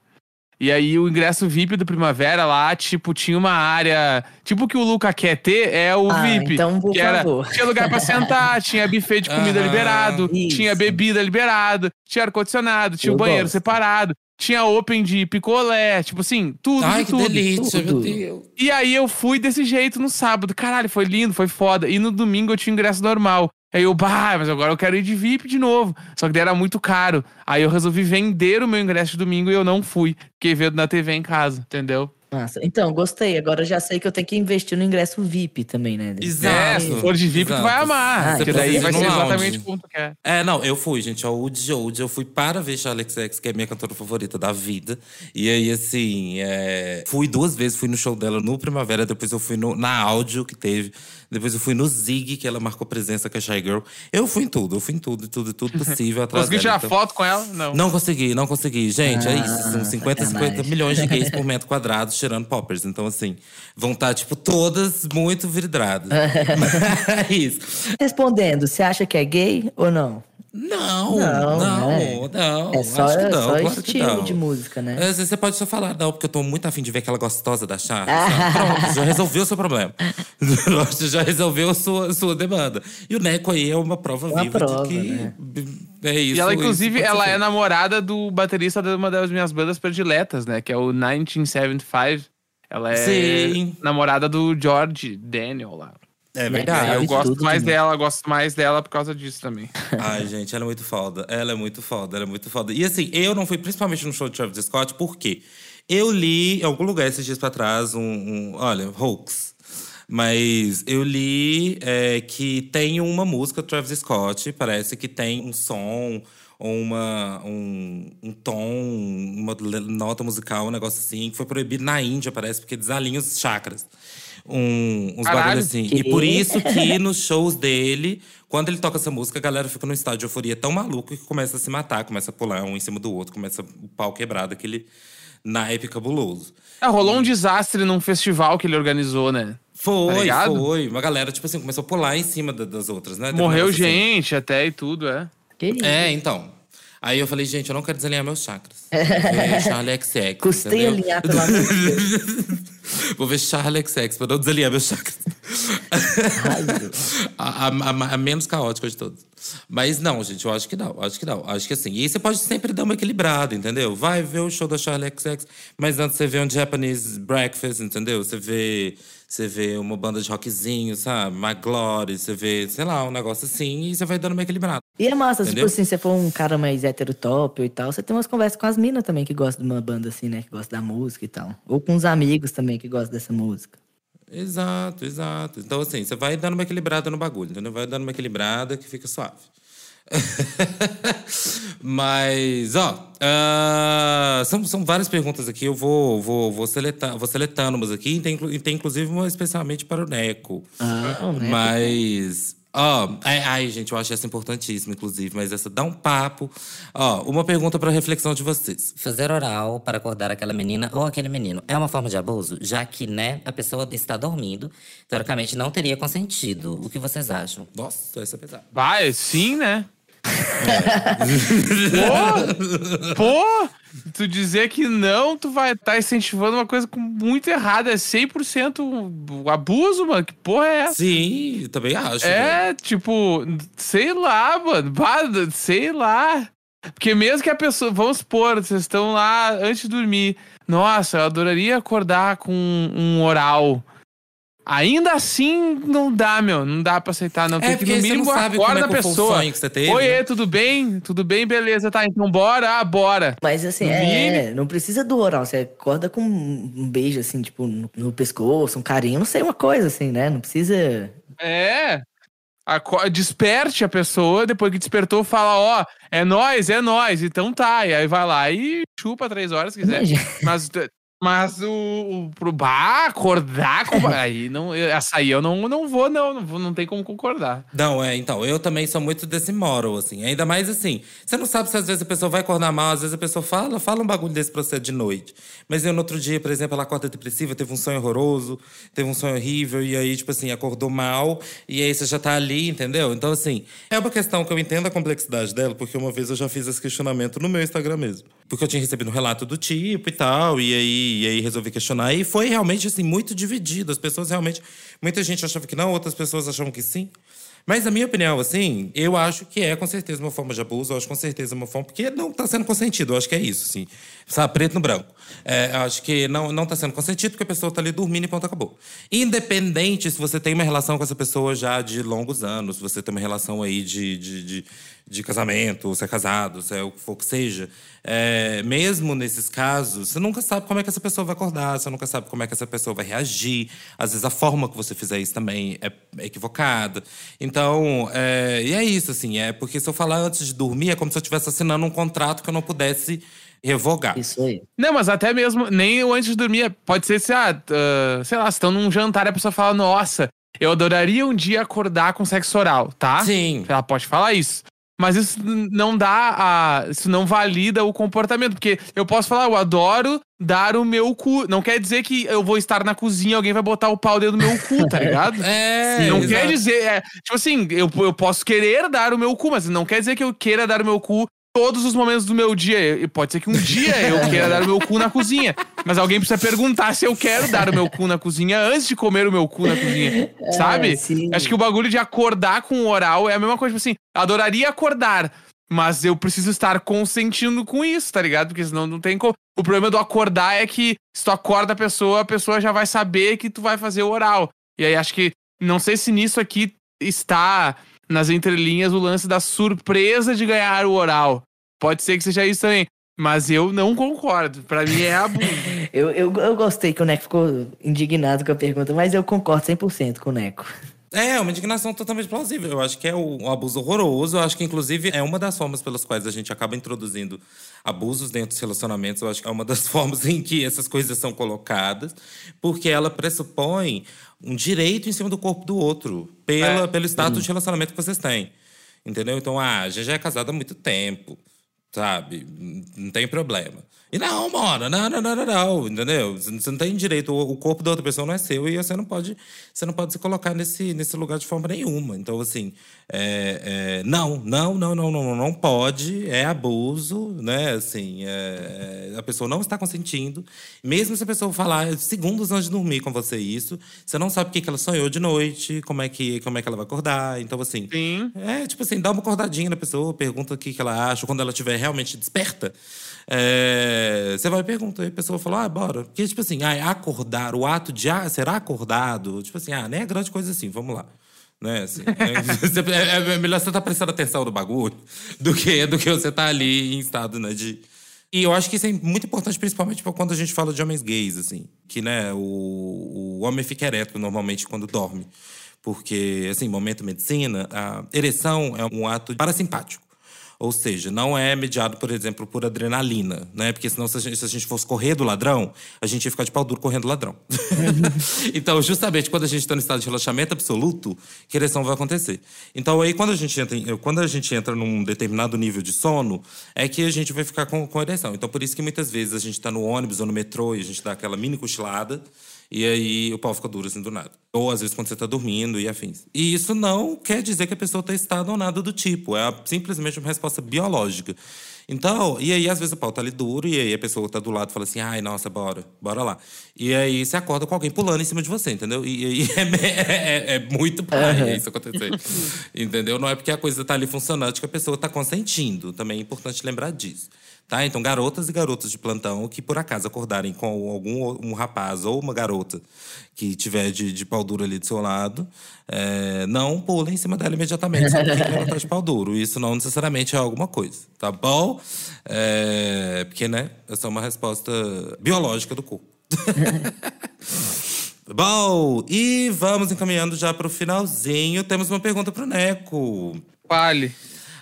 E aí, o ingresso VIP do Primavera lá, tipo, tinha uma área. Tipo, o que o Luca quer ter é o Ah, VIP. então, por que era, favor. tinha lugar pra sentar, tinha buffet de comida Aham, liberado, isso. tinha bebida liberado, tinha ar-condicionado, tinha Eu o banheiro gosto. separado, tinha open de picolé, tipo assim, tudo, Ai, de que tudo. delícia, meu tudo. Deus. E aí eu fui desse jeito no sábado. Caralho, foi lindo, foi foda. E no domingo eu tinha ingresso normal. Aí eu, bah, mas agora eu quero ir de VIP de novo. Só que daí era muito caro. Aí eu resolvi vender o meu ingresso de domingo e eu não fui. Fiquei vendo na TV em casa, entendeu? Nossa, então, gostei. Agora já sei que eu tenho que investir no ingresso VIP também, né? Exato. É, se for de VIP, tu vai Exato. Ah, amar. porque então daí vai ser lounge. exatamente como tu quer. É, não, eu fui, gente. A Oud Oud, eu fui para ver Charlie XX, que é a minha cantora favorita da vida. E aí, assim, é, fui duas vezes, fui no show dela no Primavera, depois eu fui no, na áudio que teve. Depois eu fui no Zig, que ela marcou presença com a Shy Girl. Eu fui em tudo, eu fui em tudo, tudo, tudo possível atrás Consegui tirar então- foto com ela? Não. Não consegui, não consegui. Gente, é Ah, isso. São 50, 50 sacanagem. milhões de gays por metro quadrado tirando poppers. Então, assim, vão estar, tipo, todas muito vidradas. é isso. Respondendo, você acha que é gay ou não? Não, Não, não, né? não. É só, acho que não, só claro que estilo não. de música, né? Às vezes você pode só falar, não, porque eu tô muito afim de ver aquela gostosa da Charlie. sabe? Pronto, já resolveu o seu problema. já resolveu a sua, sua demanda. E o Neco aí é uma prova Uma viva prova, de que né? é isso. E ela, inclusive, ser ela é namorada do baterista de uma das minhas bandas prediletas, né? Que é o 1975. Ela é Sim. namorada do George Daniel lá. É Ah, verdade. eu gosto tudo mais dela, gosto mais dela por causa disso também. Ai, gente, ela é muito foda. Ela é muito foda, ela é muito foda. E assim, eu não fui principalmente no show de Travis Scott, por quê? Eu li em algum lugar esses dias pra trás um. um- olha, hoax. Mas eu li é, que tem uma música do Travis Scott, parece que tem um som ou uma, um, um tom, uma nota musical, um negócio assim, que foi proibido na Índia, parece, porque desalinha os chakras. Um, uns bagulhos assim. E Que? por isso que nos shows dele, quando ele toca essa música, a galera fica num estado de euforia tão maluco que começa a se matar, começa a pular um em cima do outro, começa o pau quebrado, aquele naipe cabuloso. Ah, rolou um desastre num festival que ele organizou, né? Tá Foi, ligado? foi. Uma galera, tipo assim, começou a pular em cima da- das outras, né? Morreu assim. gente até e tudo, é. Que isso? É, então. Aí eu falei, gente, eu não quero desalinhar meus chakras. Ver Charlie XX. Custei entendeu? alinhar, pelo amor de Deus. Vou ver Charlie XX pra não desalinhar meus chakras. a, a- a- a menos caótica de todos. Mas não, gente, eu acho que não. Acho que não. Acho que assim. E aí você pode sempre dar uma equilibrada, entendeu? Vai ver o show da Charlie XX, mas antes você vê um Japanese Breakfast, entendeu? Você vê, você vê uma banda de rockzinho, sabe? My Glory, você vê, sei lá, um negócio assim, e você vai dando uma equilibrada. E é massa, Entendeu? tipo assim, se você for um cara mais hétero top e tal, você tem umas conversas com as minas também que gostam de uma banda assim, né? Que gostam da música e tal. Ou com os amigos também que gostam dessa música. Exato, exato. Então, assim, você vai dando uma equilibrada no bagulho, entendeu? Vai dando uma equilibrada que fica suave. Mas, ó, ah, são, são várias perguntas aqui. Eu vou, vou, vou, seletar, vou seletando umas aqui. E tem, tem inclusive uma especialmente para o Neco. Ah, né? Mas. Ó, ai, ai, gente, eu acho essa importantíssima, inclusive, mas essa dá um papo. Ó, uma pergunta para reflexão de vocês. Fazer oral para acordar aquela menina ou aquele menino é uma forma de abuso, já que, né, a pessoa está dormindo, teoricamente não teria consentido. O que vocês acham? Nossa, essa é pesada. Vai, sim, né? Pô, pô, tu dizer que não, tu vai estar incentivando uma coisa muito errada. É 100% o abuso, mano. Que porra é essa? Sim, também acho. É, tipo, sei lá, mano. Sei lá. Porque mesmo que a pessoa. Vamos supor, vocês estão lá antes de dormir. Nossa, eu adoraria acordar com um oral. Ainda assim, não dá, meu. Não dá pra aceitar, não. É, Tem que, porque no você mínimo, não sabe como acorda é a pessoa. sonho que você teve, Oiê, né? tudo bem? Tudo bem? Beleza, tá. Então bora, ah, bora. Mas assim, No é, não precisa do oral. Você acorda com um beijo, assim, tipo, no, no pescoço, um carinho, não sei, uma coisa assim, né? Não precisa. É. Aco- Desperte a pessoa, depois que despertou, fala, ó, é nós, é nós, então tá. E aí vai lá e chupa três horas se quiser. Mas Mas o, o pro bar acordar com. aí não, essa aí eu não, não vou, não, não, vou, não tem como concordar. Não, é, então, eu também sou muito desse moral, assim. Ainda mais assim, você não sabe se às vezes a pessoa vai acordar mal, às vezes a pessoa fala, fala um bagulho desse pra você de noite. Mas eu, no outro dia, por exemplo, ela acorda depressiva, teve um sonho horroroso, teve um sonho horrível, e aí, tipo assim, acordou mal, e aí você já tá ali, entendeu? Então, assim, é uma questão que eu entendo a complexidade dela, porque uma vez eu já fiz esse questionamento no meu Instagram mesmo. Porque eu tinha recebido um relato do tipo e tal, e aí, e aí resolvi questionar. E foi realmente, assim, muito dividido. As pessoas realmente. Muita gente achava que não, outras pessoas achavam que sim. Mas, na minha opinião, assim, eu acho que é com certeza uma forma de abuso, eu acho com certeza uma forma. Porque não está sendo consentido, eu acho que é isso, assim. Sabe, preto no branco. É, acho que não, não tá sendo consentido porque a pessoa está ali dormindo e ponto, acabou. Independente se você tem uma relação com essa pessoa já de longos anos, se você tem uma relação aí de, de, de de casamento, se é casado, se é o que for que seja, é, mesmo nesses casos, você nunca sabe como é que essa pessoa vai acordar, você nunca sabe como é que essa pessoa vai reagir. Às vezes a forma que você fizer isso também é, equivocada. Então, é, e é isso, assim, é porque se eu falar antes de dormir, é como se eu estivesse assinando um contrato que eu não pudesse revogar. Isso aí. Não, mas até mesmo, nem antes de dormir, pode ser se, ah, uh, sei lá, estão num jantar e a pessoa fala, nossa, eu adoraria um dia acordar com sexo oral, tá? Sim. Ela pode falar isso. Mas isso não dá a. Isso não valida o comportamento. Porque eu posso falar, eu adoro dar o meu cu. Não quer dizer que eu vou estar na cozinha e alguém vai botar o pau dentro do meu cu, tá ligado? É. não exato. quer dizer. É, tipo assim, eu, eu posso querer dar o meu cu, mas não quer dizer que eu queira dar o meu cu todos os momentos do meu dia. E pode ser que um dia eu queira dar o meu cu na cozinha. Mas alguém precisa perguntar se eu quero dar o meu cu na cozinha antes de comer o meu cu na cozinha. Sabe? sim. Acho que o bagulho de acordar com o oral é a mesma coisa. Tipo assim, adoraria acordar. Mas eu preciso estar consentindo com isso, tá ligado? Porque senão não tem como. O problema do acordar é que se tu acorda a pessoa, a pessoa já vai saber que tu vai fazer o oral. E aí acho que. Não sei se nisso aqui está nas entrelinhas o lance da surpresa de ganhar o oral. Pode ser que seja isso também. Mas eu não concordo. Pra mim é abuso. Eu, eu, eu gostei que o Neco ficou indignado com a pergunta, mas eu concordo 100% com o Neco. É, uma indignação totalmente plausível. Eu acho que é um abuso horroroso. Eu acho que, inclusive, é uma das formas pelas quais a gente acaba introduzindo abusos dentro dos relacionamentos. Eu acho que é uma das formas em que essas coisas são colocadas, porque ela pressupõe um direito em cima do corpo do outro, pela, É. pelo status de relacionamento que vocês têm. Entendeu? Então, ah, a gente já é casado há muito tempo, sabe? Não tem problema. E não, mano, não, não, não, não, não, entendeu? Você não tem direito, o corpo da outra pessoa não é seu e você não pode, você não pode se colocar nesse, nesse lugar de forma nenhuma. Então, assim, é, é, não, não, não, não, não, não, não pode, é abuso, né? Assim, é, é, a pessoa não está consentindo. Mesmo se a pessoa falar segundos antes de dormir com você isso, você não sabe o que, que ela sonhou de noite, como é que, como é que ela vai acordar. Então, assim, Sim. é, tipo assim, dá uma acordadinha na pessoa, pergunta o que, que ela acha, quando ela estiver realmente desperta. É, você vai e pergunta, e a pessoa fala, ah, bora. Porque, tipo assim, ah, acordar, o ato de ah, será acordado, tipo assim, ah, nem é grande coisa assim, vamos lá. Né, assim, é, é melhor você estar prestando atenção no bagulho do que, do que você estar ali em estado, né, de. E eu acho que isso é muito importante, principalmente pra quando a gente fala de homens gays, assim. Que, né, o, o homem fica ereto normalmente quando dorme. Porque, assim, momento medicina, a ereção é um ato parasimpático. Ou seja, não é mediado, por exemplo, por adrenalina, né? Porque senão, se a, gente, se a gente fosse correr do ladrão, a gente ia ficar de pau duro correndo do ladrão. então, justamente quando a gente está no estado de relaxamento absoluto, que ereção vai acontecer. Então, aí, quando a gente entra, em- quando a gente entra num determinado nível de sono, é que a gente vai ficar com, com ereção. Então, por isso que muitas vezes a gente está no ônibus ou no metrô e a gente dá aquela mini cochilada. E aí o pau fica duro assim do nada. Ou às vezes quando você tá dormindo e afins. E isso não quer dizer que a pessoa tá estado ou nada do tipo. É simplesmente uma resposta biológica. Então, e aí às vezes o pau tá ali duro e aí a pessoa tá do lado fala assim: ai, nossa, bora, bora lá. E aí você acorda com alguém pulando em cima de você, entendeu? E aí é, é- é muito paia isso acontecer. entendeu? Não é porque a coisa tá ali funcionando que a pessoa tá consentindo. Também é importante lembrar disso. Tá? Então, garotas e garotos de plantão que por acaso acordarem com algum um rapaz ou uma garota que tiver de, de pau duro ali do seu lado, é, não pulem em cima dela imediatamente só porque ela tá de pau duro. Isso não necessariamente é alguma coisa, tá bom? É, porque, né? Essa é uma resposta biológica do corpo. bom, e vamos encaminhando já para o finalzinho. Temos uma pergunta pro Neco. Fale.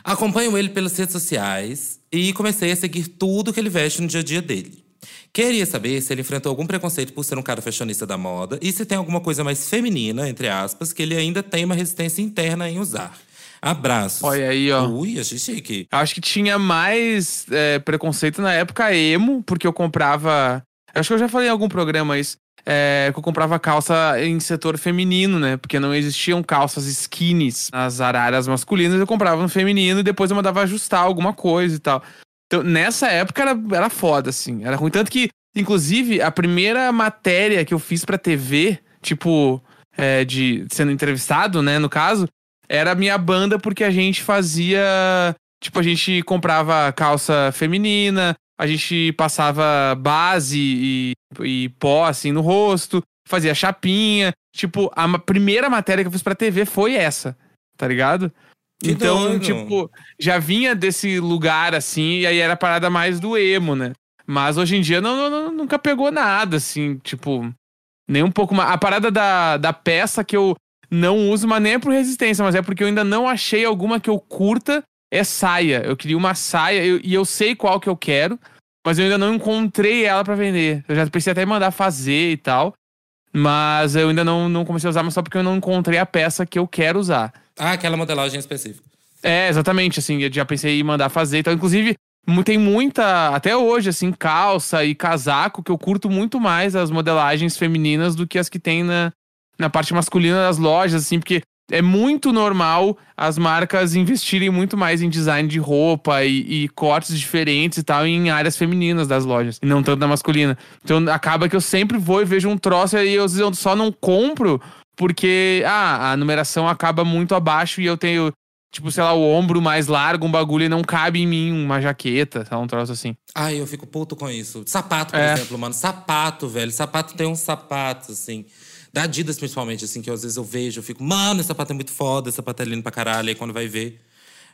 Acompanho ele pelas redes sociais e comecei a seguir tudo que ele veste no dia a dia dele. Queria saber se ele enfrentou algum preconceito por ser um cara fashionista da moda e se tem alguma coisa mais feminina, entre aspas, que ele ainda tem uma resistência interna em usar. Abraços. Olha aí, ó. Ui, achei chique. Acho que tinha mais é, preconceito na época emo, porque eu comprava. Acho que eu já falei em algum programa isso. É, que eu comprava calça em setor feminino, né? Porque não existiam calças skinnies nas araras masculinas, eu comprava no feminino e depois eu mandava ajustar alguma coisa e tal. Então, nessa época era, era foda, assim. Era ruim. Tanto que, inclusive, a primeira matéria que eu fiz pra TV, tipo, é, de sendo entrevistado, né, no caso, era a minha banda porque a gente fazia. Tipo, a gente comprava calça feminina, a gente passava base e, e pó, assim, no rosto, fazia chapinha. Tipo, a primeira matéria que eu fiz pra TV foi essa, tá ligado? Que então, doido. tipo, já vinha desse lugar assim, e aí era a parada mais do emo, né? Mas hoje em dia não, não- não- nunca pegou nada, assim, tipo, nem um pouco mais. A parada da, da peça que eu não uso, mas nem é por resistência, mas é porque eu ainda não achei alguma que eu curta, é saia. Eu queria uma saia eu- e eu sei qual que eu quero, mas eu ainda não encontrei ela pra vender. Eu já pensei até em mandar fazer e tal, mas eu ainda não, não comecei a usar, mas só porque eu não encontrei a peça que eu quero usar. Ah, aquela modelagem específica. É, exatamente, assim, eu já pensei em mandar fazer. Então, inclusive, mu- tem muita, até hoje, assim, calça e casaco, que eu curto muito mais as modelagens femininas do que as que tem na, na parte masculina das lojas, assim, porque é muito normal as marcas investirem muito mais em design de roupa e, e cortes diferentes e tal em áreas femininas das lojas, e não tanto na masculina. Então acaba que eu sempre vou e vejo um troço e eu, eu só não compro porque ah, a numeração acaba muito abaixo e eu tenho, tipo, sei lá, o ombro mais largo, um bagulho e não cabe em mim uma jaqueta, tá? Um troço assim. Ai, eu fico puto com isso. Sapato, por É. exemplo, mano. Sapato, velho. Sapato tem uns sapatos, assim. Da Adidas, principalmente, assim, que às vezes eu vejo, eu fico, mano, esse sapato é muito foda, esse sapato é lindo pra caralho. Aí quando vai ver,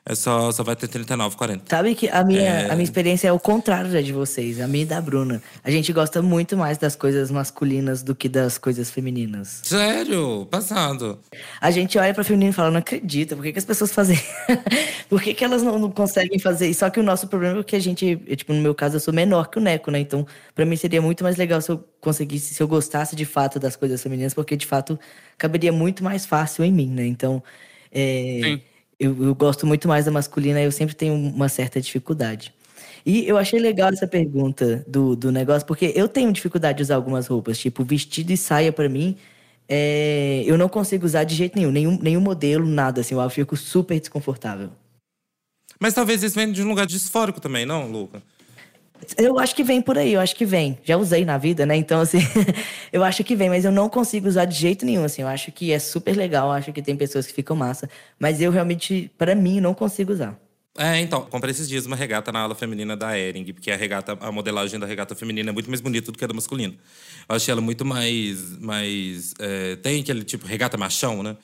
é só, só vai ter 39, 40. Sabe que a minha, a minha experiência é o contrário da de vocês, a minha e da Bruna. A gente gosta muito mais das coisas masculinas do que das coisas femininas. Sério? Passado. A gente olha pra feminino e fala, não acredita, por que, que as pessoas fazem? por que, que elas não, não conseguem fazer isso? Só que o nosso problema é que a gente, eu, tipo, no meu caso, eu sou menor que o Neco, né? Então, pra mim seria muito mais legal se eu conseguisse, se eu gostasse de fato das coisas femininas, porque de fato caberia muito mais fácil em mim, né? Então, é, Sim. Eu, eu gosto muito mais da masculina, eu sempre tenho uma certa dificuldade. E eu achei legal essa pergunta do, do negócio, porque eu tenho dificuldade de usar algumas roupas, tipo vestido e saia pra mim, é, eu não consigo usar de jeito nenhum, nenhum, nenhum modelo, nada, assim, eu fico super desconfortável. Mas talvez isso venha de um lugar disfórico também, não, Luca? Eu acho que vem por aí, eu acho que vem. Já usei na vida, né? Então, assim, eu acho que vem, mas eu não consigo usar de jeito nenhum, assim. Eu acho que é super legal, acho que tem pessoas que ficam massa. Mas eu realmente, pra mim, não consigo usar. É, então, comprei esses dias uma regata na ala feminina da Ering, porque a regata, a modelagem da regata feminina é muito mais bonita do que a da masculina. Eu achei ela muito mais. mais é, tem aquele tipo regata machão, né?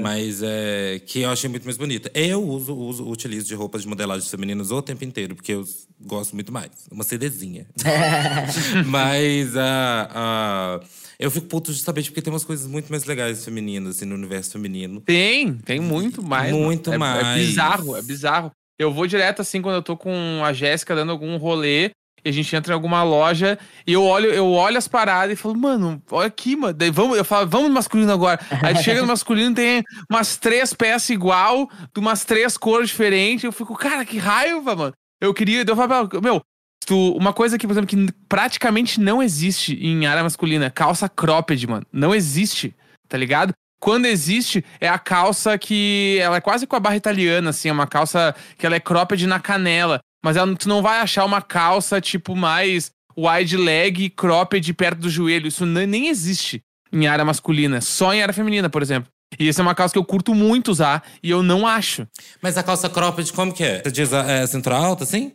Mas é, que eu achei muito mais bonita. Eu uso, uso, utilizo de roupas de modelagem femininas o tempo inteiro, porque eu gosto muito mais. Uma CDzinha. Mas a. a eu fico puto justamente porque tem umas coisas muito mais legais femininas, assim, no universo feminino. Tem, tem muito mais. mano. Muito É- mais. É bizarro, é bizarro. Eu vou direto assim quando eu tô com a Jéssica dando algum rolê e a gente entra em alguma loja e eu olho, eu olho as paradas e falo, mano, olha aqui, mano. Daí vamos, eu falo, vamos no masculino agora. Aí chega no masculino tem umas três peças igual, de umas três cores diferentes. Eu fico, cara, que raiva, mano. Eu queria, eu falo, meu, tu, uma coisa que, por exemplo, que praticamente não existe em área masculina, calça cropped, mano. Não existe, tá ligado? Quando existe, é a calça que. Ela é quase com a barra italiana, assim. É uma calça que ela é cropped na canela. Mas ela, tu não vai achar uma calça, tipo, mais wide leg cropped perto do joelho. Isso nem, existe em área masculina. Só em área feminina, por exemplo. E essa é uma calça que eu curto muito usar e eu não acho. Mas a calça cropped, como que é? Você diz a é, cintura alta, assim?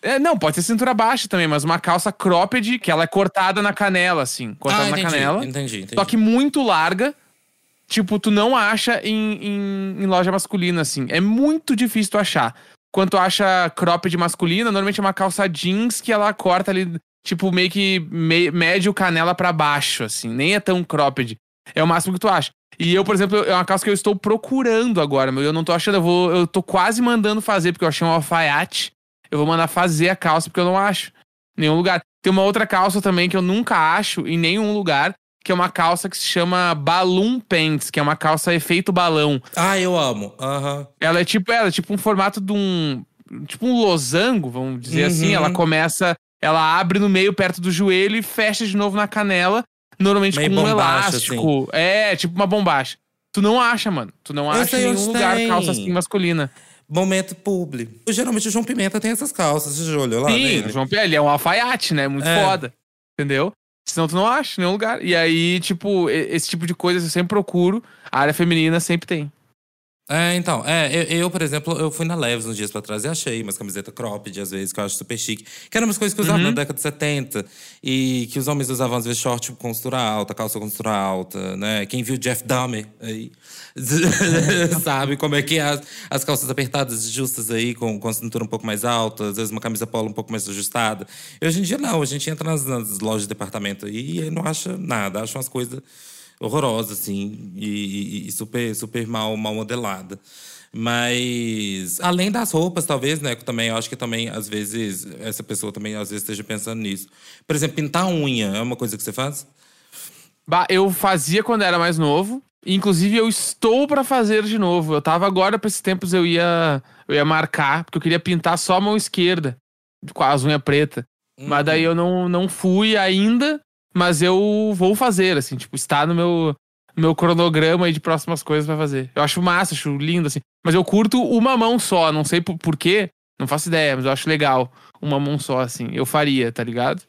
É, não, pode ser cintura baixa também, mas uma calça cropped que ela é cortada na canela, assim. Cortada ah, na entendi, canela. entendi, entendi. Só que muito larga. Tipo, tu não acha em, em, em loja masculina, assim. É muito difícil tu achar. Quando tu acha cropped masculina, normalmente é uma calça jeans que ela corta ali, tipo, meio que me, médio canela pra baixo, assim. Nem é tão cropped. É o máximo que tu acha. E eu, por exemplo, é uma calça que eu estou procurando agora, meu. Eu não tô achando, eu vou. Eu tô quase mandando fazer, porque eu achei um alfaiate. Eu vou mandar fazer a calça, porque eu não acho. em Nenhum lugar. Tem uma outra calça também que eu nunca acho em nenhum lugar, que é uma calça que se chama Balloon Pants, que é uma calça efeito balão. Ah, eu amo. Aham. Ela é tipo, ela é tipo um formato de um. Tipo um losango, vamos dizer Uhum. assim. Ela começa. Ela abre no meio perto do joelho e fecha de novo na canela. Normalmente Meio com um bombacha, elástico. É, tipo uma bombacha. Tu não acha, mano. Tu não Eu acha em nenhum lugar tem. calça assim masculina. Momento publi. Geralmente o João Pimenta tem essas calças, você já olhou lá Sim, nele? o João Pedro, ele é um alfaiate, né? Muito É. foda. Entendeu? Senão tu não acha em nenhum lugar. E aí, tipo, esse tipo de coisa eu sempre procuro. A área feminina sempre tem. É, então, é, eu, eu, por exemplo, eu fui na Leves uns dias pra trás e achei umas camisetas cropped, às vezes, que eu acho super chique. Que eram umas coisas que eu usava Uhum. na década de 70. E que os homens usavam, às vezes, short com costura alta, calça com costura alta, né? Quem viu Jeff Dahmer aí, sabe como é que é as, as calças apertadas e justas aí, com, com a cintura um pouco mais alta, às vezes uma camisa polo um pouco mais ajustada. E hoje em dia, não. A gente entra nas, nas lojas de departamento e aí não acha nada. Acha umas coisas horrorosa, assim, e, e- e super, super mal, mal modelada. Mas, além das roupas, talvez, né, que também, eu acho que também, às vezes, essa pessoa também, às vezes, esteja pensando nisso. Por exemplo, pintar unha é uma coisa que você faz? Bah, eu fazia quando era mais novo. Inclusive, eu estou pra fazer de novo. Eu tava agora, pra esses tempos, eu ia, eu ia marcar, porque eu queria pintar só a mão esquerda, com as unhas pretas. Mas daí eu não, não fui ainda, mas eu vou fazer, assim, tipo, está no meu, meu cronograma aí de próximas coisas pra fazer. Eu acho massa, acho lindo, assim. Mas eu curto uma mão só, não sei por, por quê, não faço ideia, mas eu acho legal. Uma mão só, assim. Eu faria, tá ligado?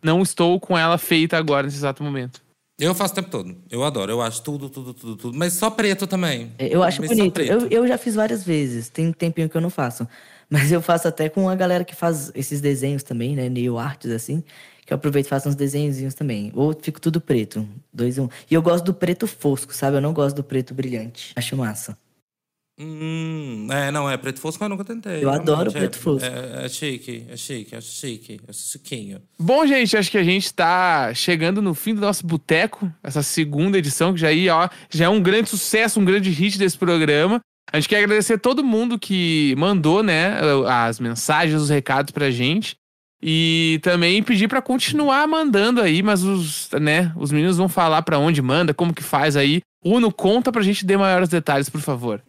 Não estou com ela feita agora, nesse exato momento. Eu faço o tempo todo. Eu adoro. Eu acho tudo, tudo, tudo, tudo. Mas só preto também. Eu acho Mas bonito. Eu, eu já fiz várias vezes. Tem um tempinho que eu não faço. Mas eu faço até com a galera que faz esses desenhos também, né? Nail arts, assim. Que eu aproveito e faço uns desenhozinhos também. Ou fico tudo preto. Dois, um. E eu gosto do preto fosco, sabe? Eu não gosto do preto brilhante. Acho massa. Hum, é, não, é preto fosco, mas nunca tentei. Eu adoro Realmente, preto é, fosco. É, é chique, é chique, acho chique, acho chiquinho. Bom, gente, acho que a gente tá chegando no fim do nosso boteco, essa segunda edição, que já, aí, ó, já é um grande sucesso, um grande hit desse programa. A gente quer agradecer todo mundo que mandou, né, as mensagens, os recados pra gente. E também pedir pra continuar mandando aí, mas os, né, os meninos vão falar pra onde manda, como que faz aí. Uno, conta pra gente dar maiores detalhes, por favor.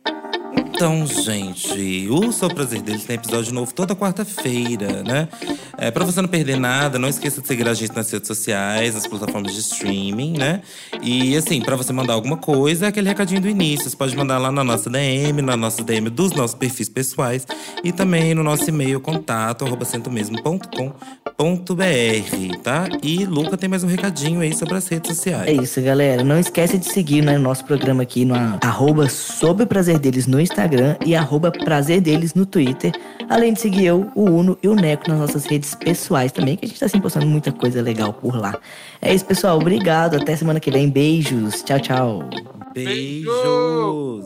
Então, gente, o Só Prazer deles tem episódio novo toda quarta-feira, né? É, pra você não perder nada, não esqueça de seguir a gente nas redes sociais, nas plataformas de streaming, né? E assim, pra você mandar alguma coisa, é aquele recadinho do início. Você pode mandar lá na nossa DM, na nossa DM dos nossos perfis pessoais e também no nosso e-mail contato arroba centomesmo.com.br, tá? E Luca tem mais um recadinho aí sobre as redes sociais. É isso, galera. Não esquece de seguir né, nosso programa aqui no arroba Sob o Prazer Deles no Instagram e arroba Prazer Deles no Twitter. Além de seguir eu, o Uno e o Neco nas nossas redes pessoais também, que a gente tá sempre postando muita coisa legal por lá. É isso, pessoal. Obrigado. Até semana que vem. Beijos. Tchau, tchau. Beijos.